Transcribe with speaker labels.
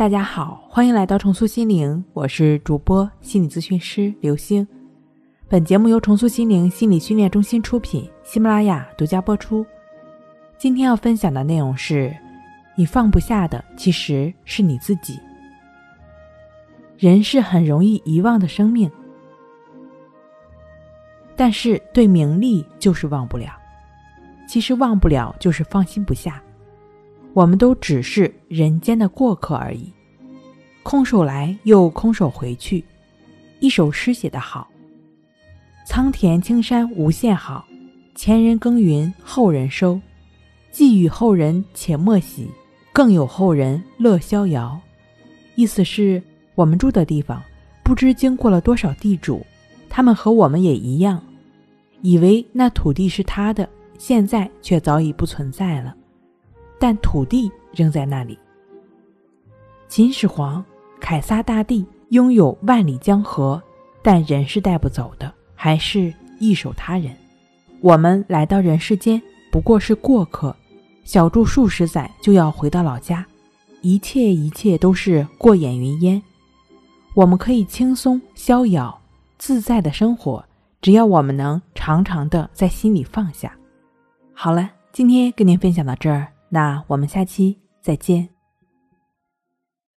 Speaker 1: 大家好，欢迎来到重塑心灵，我是主播心理咨询师刘星。本节目由重塑心灵心理训练中心出品，喜马拉雅独家播出。今天要分享的内容是：你放不下的其实是你自己。人是很容易遗忘的生命，但是对名利就是忘不了。其实忘不了就是放心不下。我们都只是人间的过客而已，空手来又空手回去。一首诗写得好：“苍田青山无限好，前人耕耘后人收。寄予后人且莫喜，更有后人乐逍遥。”意思是，我们住的地方不知经过了多少地主，他们和我们也一样，以为那土地是他的，现在却早已不存在了。但土地仍在那里。秦始皇、凯撒大帝拥有万里江河，但人是带不走的，还是易手他人。我们来到人世间不过是过客，小住数十载就要回到老家，一切一切都是过眼云烟。我们可以轻松逍遥自在的生活，只要我们能常常的在心里放下。好了，今天跟您分享到这儿。那我们下期再见。